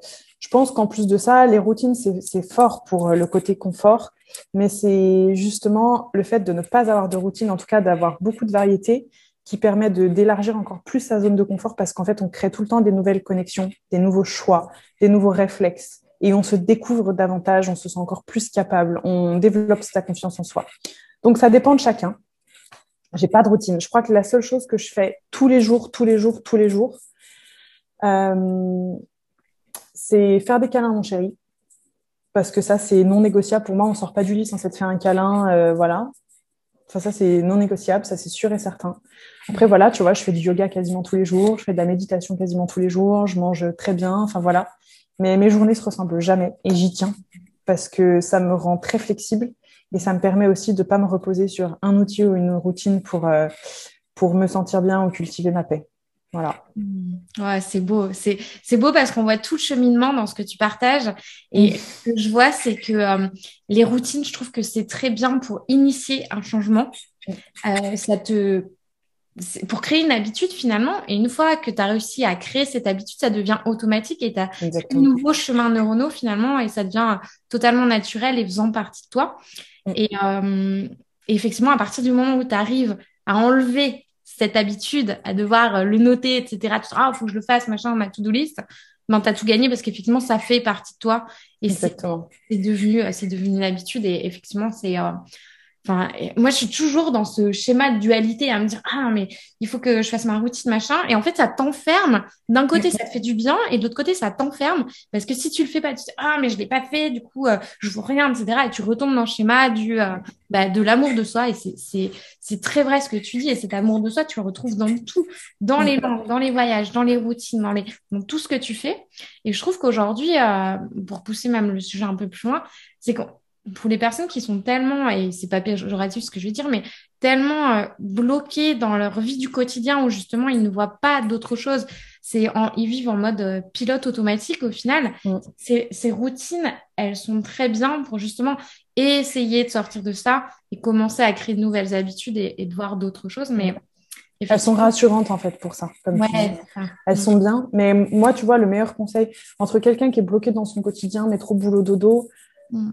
je pense qu'en plus de ça, les routines, c'est fort pour le côté confort, mais c'est justement le fait de ne pas avoir de routine, en tout cas d'avoir beaucoup de variété, qui permet d'élargir encore plus sa zone de confort parce qu'en fait, on crée tout le temps des nouvelles connexions, des nouveaux choix, des nouveaux réflexes et on se découvre davantage, on se sent encore plus capable, on développe sa confiance en soi. Donc, ça dépend de chacun. J'ai pas de routine. Je crois que la seule chose que je fais tous les jours, tous les jours, tous les jours, euh, c'est faire des câlins mon chéri. Parce que ça, c'est non négociable. Pour moi, on sort pas du lit sans s'être fait un câlin. Euh, voilà. Enfin, ça, c'est non négociable, ça, c'est sûr et certain. Après, voilà, tu vois, je fais du yoga quasiment tous les jours, je fais de la méditation quasiment tous les jours, je mange très bien, enfin voilà. Mais mes journées se ressemblent jamais et j'y tiens parce que ça me rend très flexible et ça me permet aussi de ne pas me reposer sur un outil ou une routine pour, euh, pour me sentir bien ou cultiver ma paix. Voilà. Mmh. Ouais, c'est beau. C'est, c'est beau parce qu'on voit tout le cheminement dans ce que tu partages. Et ce que je vois, c'est que euh, les routines, je trouve que c'est très bien pour initier un changement. Euh, ça te pour créer une habitude finalement. Et une fois que tu as réussi à créer cette habitude, ça devient automatique et tu as un nouveau chemin neuronaux finalement et ça devient totalement naturel et faisant partie de toi. Mm. Et, euh, et, effectivement, à partir du moment où tu arrives à enlever cette habitude à devoir euh, le noter, etc. Tu te dis, ah, faut que je le fasse, machin, ma to-do list. Ben, tu as tout gagné parce qu'effectivement, ça fait partie de toi. Et c'est devenu, c'est devenu une habitude. Et effectivement, c'est, euh, Enfin, moi, je suis toujours dans ce schéma de dualité à me dire ah mais il faut que je fasse ma routine machin. Et en fait ça t'enferme. D'un côté ça te fait du bien et de l'autre côté ça t'enferme. Parce que si tu le fais pas tu dis ah mais je l'ai pas fait du coup euh, je vois rien etc et tu retombes dans le schéma du euh, bah, de l'amour de soi. Et c'est c'est c'est très vrai ce que tu dis. Et cet amour de soi tu le retrouves dans tout. Dans les langues dans les voyages dans les routines dans les dans tout ce que tu fais. Et je trouve qu'aujourd'hui euh, pour pousser même le sujet un peu plus loin c'est qu'on pour les personnes qui sont tellement, et c'est pas péjoratif ce que je veux dire, mais tellement euh, bloquées dans leur vie du quotidien où justement ils ne voient pas d'autre chose, c'est ils vivent en mode euh, pilote automatique au final. Mm. Ces, routines, elles sont très bien pour justement essayer de sortir de ça et commencer à créer de nouvelles habitudes et, de voir d'autres choses. Mais elles sont rassurantes en fait pour ça. Comme Elles sont bien. Mais moi, tu vois, le meilleur conseil entre quelqu'un qui est bloqué dans son quotidien, mais trop boulot dodo, mm.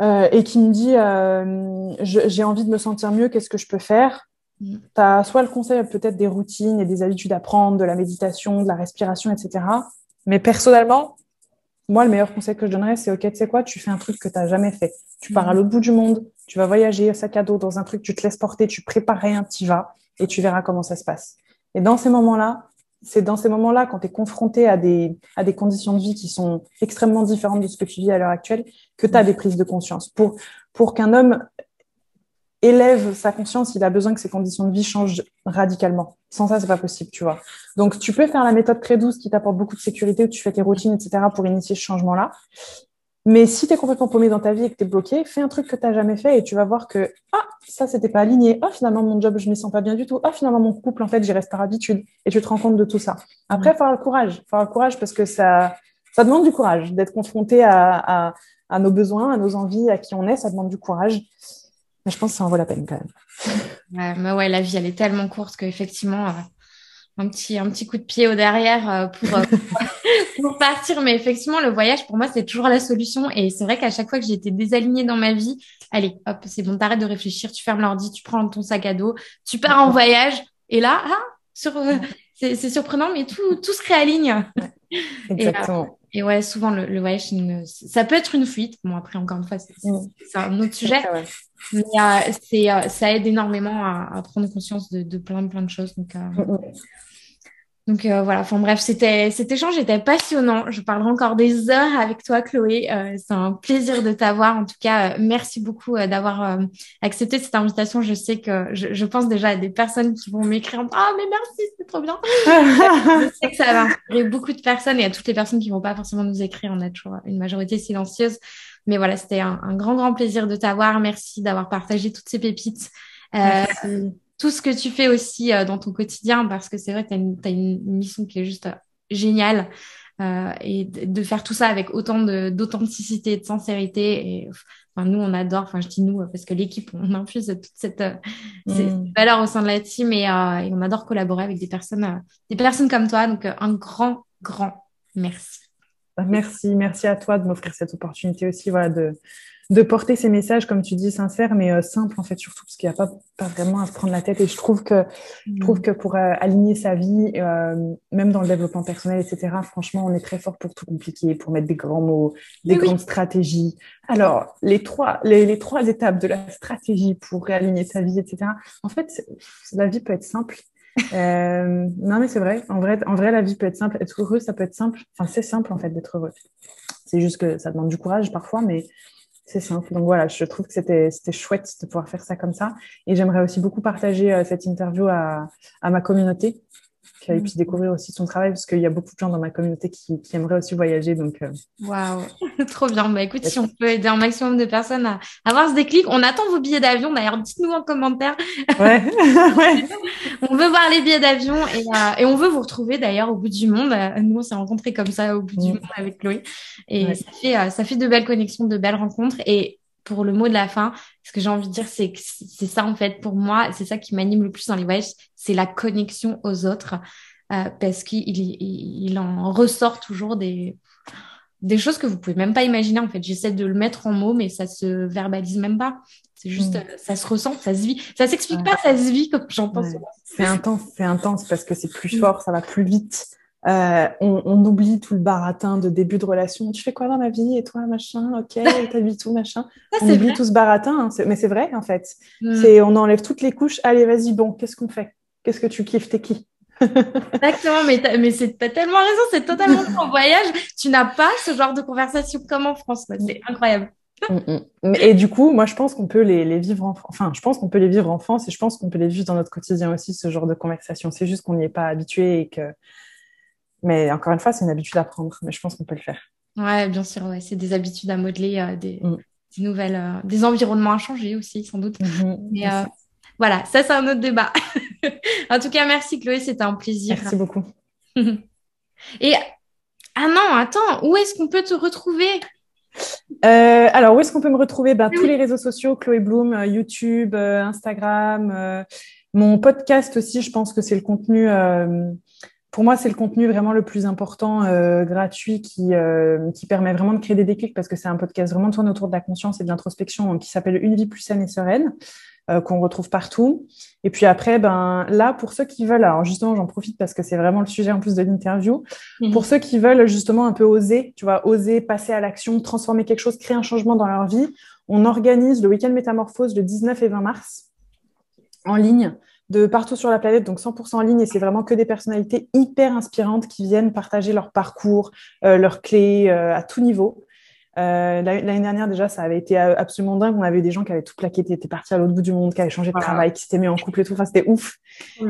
Euh, et qui me dit euh, j'ai envie de me sentir mieux, qu'est-ce que je peux faire? Mm. Tu as soit le conseil peut-être des routines et des habitudes à prendre, de la méditation, de la respiration, etc. Mais personnellement, moi, le meilleur conseil que je donnerais, c'est OK, tu sais quoi, tu fais un truc que tu n'as jamais fait. Tu pars à mm. l'autre bout du monde, tu vas voyager, sac à dos, dans un truc, tu te laisses porter, tu prépares rien, tu vas et tu verras comment ça se passe. Et dans ces moments-là, c'est dans ces moments-là, quand tu es confronté à des, à des conditions de vie qui sont extrêmement différentes de ce que tu vis à l'heure actuelle, que tu as des prises de conscience. Pour, pour qu'un homme élève sa conscience, il a besoin que ses conditions de vie changent radicalement. Sans ça, c'est pas possible, tu vois. Donc, tu peux faire la méthode très douce qui t'apporte beaucoup de sécurité, où tu fais tes routines, etc., pour initier ce changement-là. Mais si tu es complètement paumé dans ta vie et que tu es bloqué, fais un truc que tu n'as jamais fait et tu vas voir que ah, ça, c'était pas aligné. Ah, finalement, mon job, je ne m'y sens pas bien du tout. Ah, finalement, mon couple, en fait, j'y reste par habitude. Et tu te rends compte de tout ça. Après, il faut avoir le courage. Il faut avoir le courage parce que ça, ça demande du courage d'être confronté à, à, nos besoins, à nos envies, à qui on est. Ça demande du courage. Mais je pense que ça en vaut la peine quand même. Ouais, mais ouais, la vie, elle est tellement courte qu'effectivement, euh, un petit un petit coup de pied au derrière euh, pour, euh, pour partir. Mais effectivement le voyage pour moi c'est toujours la solution. Et c'est vrai qu'à chaque fois que j'ai été désalignée dans ma vie allez hop c'est bon t'arrêtes de réfléchir tu fermes l'ordi tu prends ton sac à dos tu pars en voyage. Et là ah, sur euh, c'est surprenant mais tout tout se réaligne. Exactement. et, ouais souvent le, voyage ça peut être une fuite. Bon après encore une fois c'est mm. un autre sujet. mais c'est ça aide énormément à, prendre conscience de, de, plein plein de choses. Donc mm, mm. Donc euh, voilà, enfin bref, c'était cet échange était passionnant. Je parlerai encore des heures avec toi, Chloé. Euh, c'est un plaisir de t'avoir. En tout cas, euh, merci beaucoup d'avoir accepté cette invitation. Je sais que je, je, pense déjà à des personnes qui vont m'écrire Ah mais merci, c'est trop bien. je sais que ça va inspirer beaucoup de personnes et à toutes les personnes qui vont pas forcément nous écrire. On a toujours une majorité silencieuse. Mais voilà, c'était un, un, grand grand plaisir de t'avoir. Merci d'avoir partagé toutes ces pépites. Merci tout ce que tu fais aussi euh, dans ton quotidien, parce que c'est vrai que tu as, une mission qui est juste euh, géniale. Euh, et de faire tout ça avec autant d'authenticité et de sincérité. Et enfin, nous, on adore, enfin, je dis nous, parce que l'équipe, on infuse toute cette, mm. valeur au sein de la team et, et, on adore collaborer avec des personnes, des personnes comme toi. Donc, un grand, grand merci. Merci, merci à toi de m'offrir cette opportunité aussi, voilà, de, de porter ces messages, comme tu dis, sincères, mais euh, simples, en fait, surtout, parce qu'il n'y a pas, pas vraiment à se prendre la tête. Et je trouve que, je trouve mm. que pour euh, aligner sa vie, euh, même dans le développement personnel, etc., franchement, on est très fort pour tout compliquer, pour mettre des grands mots, des grandes stratégies. Alors, les trois, les, les, trois étapes de la stratégie pour réaligner sa vie, etc., en fait, la vie peut être simple. Non, mais c'est vrai. En vrai, en vrai, la vie peut être simple. Être heureux, ça peut être simple. Enfin, c'est simple, en fait, d'être heureux. C'est juste que ça demande du courage parfois, mais c'est simple. Donc voilà, je trouve que c'était chouette de pouvoir faire ça comme ça. Et j'aimerais aussi beaucoup partager euh, cette interview à, à ma communauté qui a pu découvrir aussi son travail parce qu'il y a beaucoup de gens dans ma communauté qui, qui aimeraient aussi voyager. Donc, euh. waouh, trop bien. Bah écoute, si on peut aider un maximum de personnes à avoir ce déclic, on attend vos billets d'avion. D'ailleurs, dites-nous en commentaire. Ouais. ouais. on veut voir les billets d'avion et, euh, et, on veut vous retrouver d'ailleurs au bout du monde. Euh, nous, on s'est rencontrés comme ça au bout du mm. monde avec Chloé et ça fait ça fait de belles connexions, de belles rencontres et pour le mot de la fin, ce que j'ai envie de dire, c'est que c'est ça en fait pour moi, c'est ça qui m'anime le plus dans les voyages, c'est la connexion aux autres, euh, parce qu'il il, en ressort toujours des des choses que vous pouvez même pas imaginer en fait. J'essaie de le mettre en mots, mais ça se verbalise même pas. C'est juste, mm. euh, ça se ressent, ça se vit. Ça s'explique pas, ça se vit comme j'entends. Ouais. C'est intense, c'est intense parce que c'est plus mm. fort, ça va plus vite. Euh, on, oublie tout le baratin de début de relation. Tu fais quoi dans la vie Et toi, machin? Ok, t'habites tout, machin. on oublie tout ce baratin, hein. mais c'est vrai en fait. Hmm. C'est on enlève toutes les couches. Allez, vas-y, bon, qu'est-ce qu'on fait? Qu'est-ce que tu kiffes? T'es qui? Exactement, mais t'as, mais c'est, tellement raison, c'est totalement en voyage. Tu n'as pas ce genre de conversation comme en France. C'est incroyable. Mm, mm. Et du coup, moi, je pense qu'on peut les, les, vivre en enfin, je pense qu'on peut les vivre en France et je pense qu'on peut les vivre dans notre quotidien aussi, ce genre de conversation. C'est juste qu'on n'y est pas habitué et que mais encore une fois, c'est une habitude à prendre, mais je pense qu'on peut le faire. Ouais, bien sûr, ouais. c'est des habitudes à modeler, euh, des... Mm. des nouvelles, des environnements à changer aussi, sans doute. Mhm, Mais voilà, ça c'est un autre débat. en tout cas, merci Chloé, c'était un plaisir. Merci beaucoup. Et ah non, attends, où est-ce qu'on peut te retrouver? Euh, alors, où est-ce qu'on peut me retrouver? Ben, Tous les réseaux sociaux, Chloé Bloom, euh, YouTube, euh, Instagram, mon podcast aussi, je pense que c'est le contenu, pour moi, c'est le contenu vraiment le plus important, gratuit, qui, qui permet vraiment de créer des déclics parce que c'est un podcast vraiment tourné autour de la conscience et de l'introspection qui s'appelle Une vie plus saine et sereine. Euh, qu'on retrouve partout. Et puis après, ben là, pour ceux qui veulent, alors justement, j'en profite parce que c'est vraiment le sujet en plus de l'interview. Mhm. Pour ceux qui veulent justement un peu oser, tu vois, oser passer à l'action, transformer quelque chose, créer un changement dans leur vie, on organise le week-end métamorphose le 19 et 20 mars en ligne de partout sur la planète, donc 100% en ligne, et c'est vraiment que des personnalités hyper inspirantes qui viennent partager leur parcours, euh, leurs clés euh, à tout niveau. Euh, l'année dernière, déjà, ça avait été absolument dingue. On avait des gens qui avaient tout plaqué, qui étaient partis à l'autre bout du monde, qui avaient changé de travail, qui s'étaient mis en couple et tout. Enfin, c'était ouf.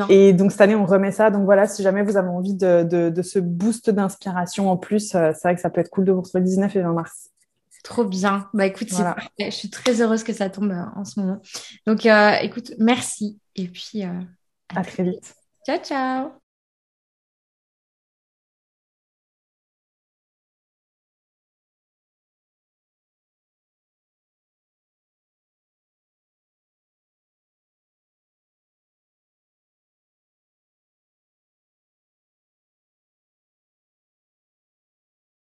Et donc, cette année, on remet ça. Donc, voilà, si jamais vous avez envie de, de, de ce boost d'inspiration en plus, euh, c'est vrai que ça peut être cool de vous retrouver le 19 et 20 mars. Trop bien. Bah, écoute, je suis très heureuse que ça tombe euh, en ce moment. Donc, écoute, merci. Et puis, à très vite. Ciao, ciao.